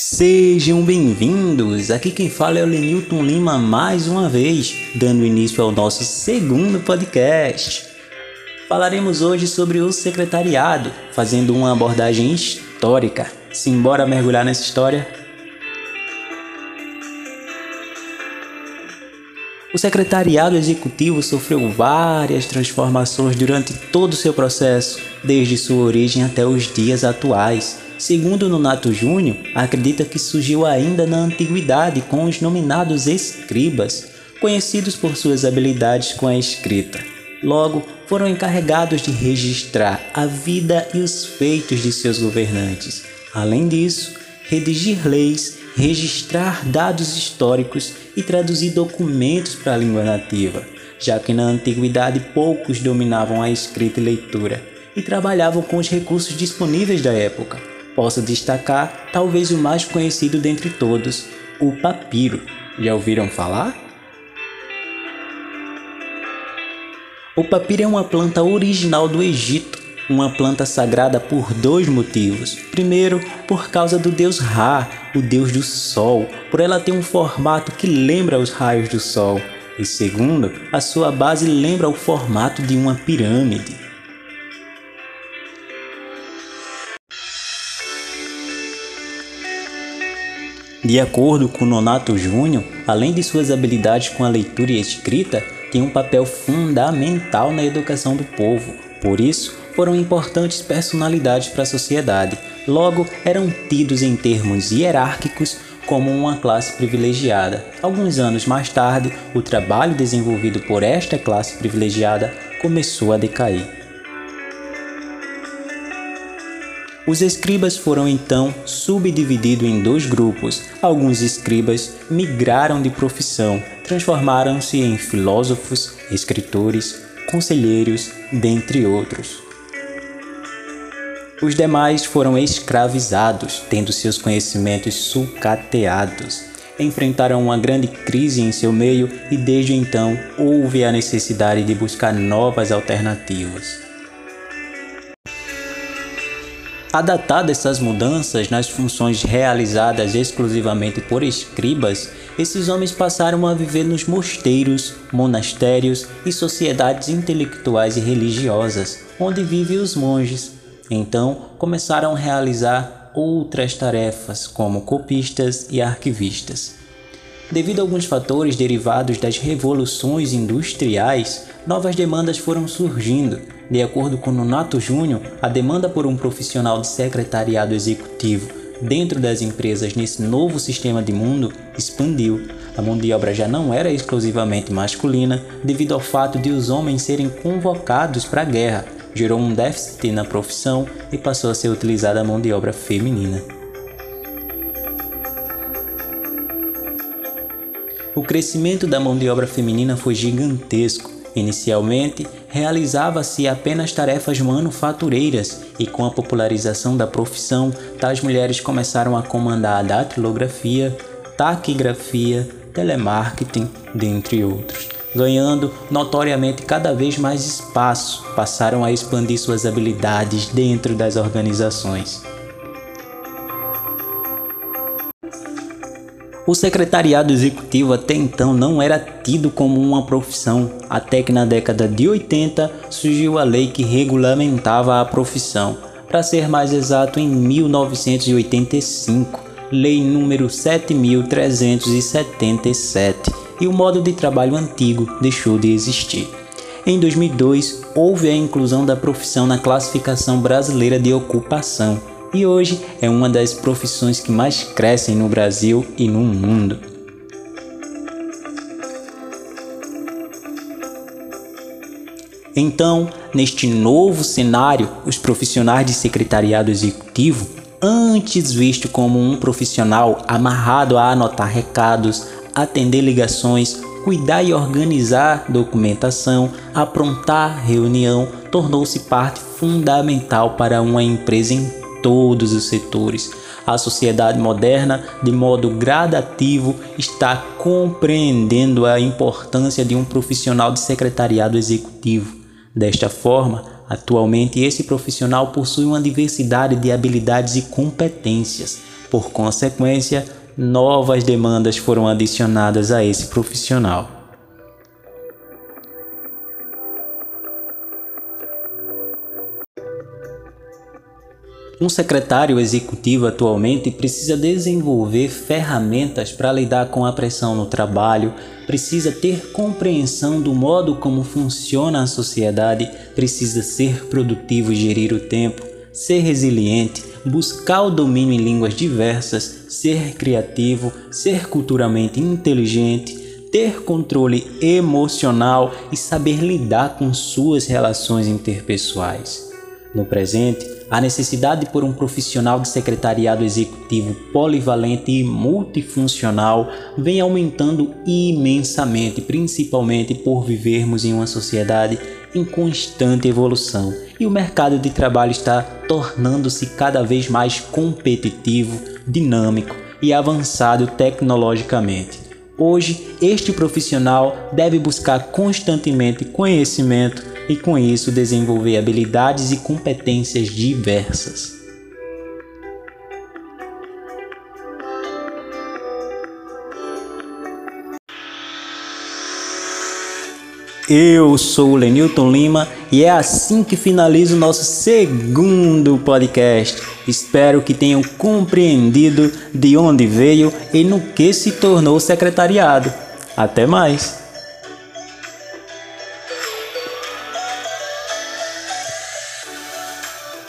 Sejam bem-vindos! Aqui quem fala é o Lenilton Lima mais uma vez, dando início ao nosso segundo podcast. Falaremos hoje sobre o secretariado, fazendo uma abordagem histórica. Simbora mergulhar nessa história? O secretariado executivo sofreu várias transformações durante todo o seu processo, desde sua origem até os dias atuais. Segundo Nonato Júnior, acredita que surgiu ainda na antiguidade com os nominados escribas, conhecidos por suas habilidades com a escrita. Logo, foram encarregados de registrar a vida e os feitos de seus governantes. Além disso, redigir leis, registrar dados históricos e traduzir documentos para a língua nativa, já que na antiguidade poucos dominavam a escrita e leitura e trabalhavam com os recursos disponíveis da época Posso destacar talvez o mais conhecido dentre todos, o papiro. Já ouviram falar? O papiro é uma planta original do Egito, uma planta sagrada por dois motivos. Primeiro, por causa do deus Ra, o deus do sol, por ela ter um formato que lembra os raios do sol. E segundo, a sua base lembra o formato de uma pirâmide. De acordo com Nonato Júnior, além de suas habilidades com a leitura e a escrita, tinha um papel fundamental na educação do povo. Por isso, foram importantes personalidades para a sociedade. Logo, eram tidos em termos hierárquicos como uma classe privilegiada. Alguns anos mais tarde, o trabalho desenvolvido por esta classe privilegiada começou a decair. Os escribas foram então subdivididos em dois grupos. Alguns escribas migraram de profissão, transformaram-se em filósofos, escritores, conselheiros, dentre outros. Os demais foram escravizados, tendo seus conhecimentos sucateados. Enfrentaram uma grande crise em seu meio e desde então houve a necessidade de buscar novas alternativas. Adaptadas essas mudanças nas funções realizadas exclusivamente por escribas, esses homens passaram a viver nos mosteiros, monastérios e sociedades intelectuais e religiosas, onde vivem os monges. Então começaram a realizar outras tarefas, como copistas e arquivistas. Devido a alguns fatores derivados das revoluções industriais, novas demandas foram surgindo de acordo com Nonato Júnior, a demanda por um profissional de secretariado executivo dentro das empresas nesse novo sistema de mundo expandiu. A mão de obra já não era exclusivamente masculina devido ao fato de os homens serem convocados para a guerra. Gerou um déficit na profissão e passou a ser utilizada a mão de obra feminina. O crescimento da mão de obra feminina foi gigantesco Inicialmente, realizava-se apenas tarefas manufatureiras e com a popularização da profissão, tais mulheres começaram a comandar a datilografia, taquigrafia, telemarketing, dentre outros. Ganhando notoriamente cada vez mais espaço, passaram a expandir suas habilidades dentro das organizações. O secretariado executivo até então não era tido como uma profissão, até que na década de 80 surgiu a lei que regulamentava a profissão. Para ser mais exato, em 1985, Lei número 7377, e o modo de trabalho antigo deixou de existir. Em 2002, houve a inclusão da profissão na classificação brasileira de ocupação e hoje é uma das profissões que mais crescem no Brasil e no mundo. Então, neste novo cenário, os profissionais de secretariado executivo, antes visto como um profissional amarrado a anotar recados, atender ligações, cuidar e organizar documentação, aprontar reunião, tornou-se parte fundamental para uma empresa em todos os setores. A sociedade moderna, de modo gradativo, está compreendendo a importância de um profissional de secretariado executivo. Desta forma, atualmente esse profissional possui uma diversidade de habilidades e competências, Por consequência, novas demandas foram adicionadas a esse profissional. Um secretário executivo atualmente precisa desenvolver ferramentas para lidar com a pressão no trabalho, precisa ter compreensão do modo como funciona a sociedade, precisa ser produtivo e gerir o tempo, ser resiliente, buscar o domínio em línguas diversas, ser criativo, ser culturalmente inteligente, ter controle emocional e saber lidar com suas relações interpessoais. No presente, a necessidade por um profissional de secretariado executivo polivalente e multifuncional vem aumentando imensamente, principalmente por vivermos em uma sociedade em constante evolução e o mercado de trabalho está tornando-se cada vez mais competitivo, dinâmico e avançado tecnologicamente. Hoje, este profissional deve buscar constantemente conhecimento e, com isso, desenvolver habilidades e competências diversas. Eu sou o Lenilton Lima e é assim que finalizo o nosso segundo podcast. Espero que tenham compreendido de onde veio e no que se tornou o secretariado. Até mais!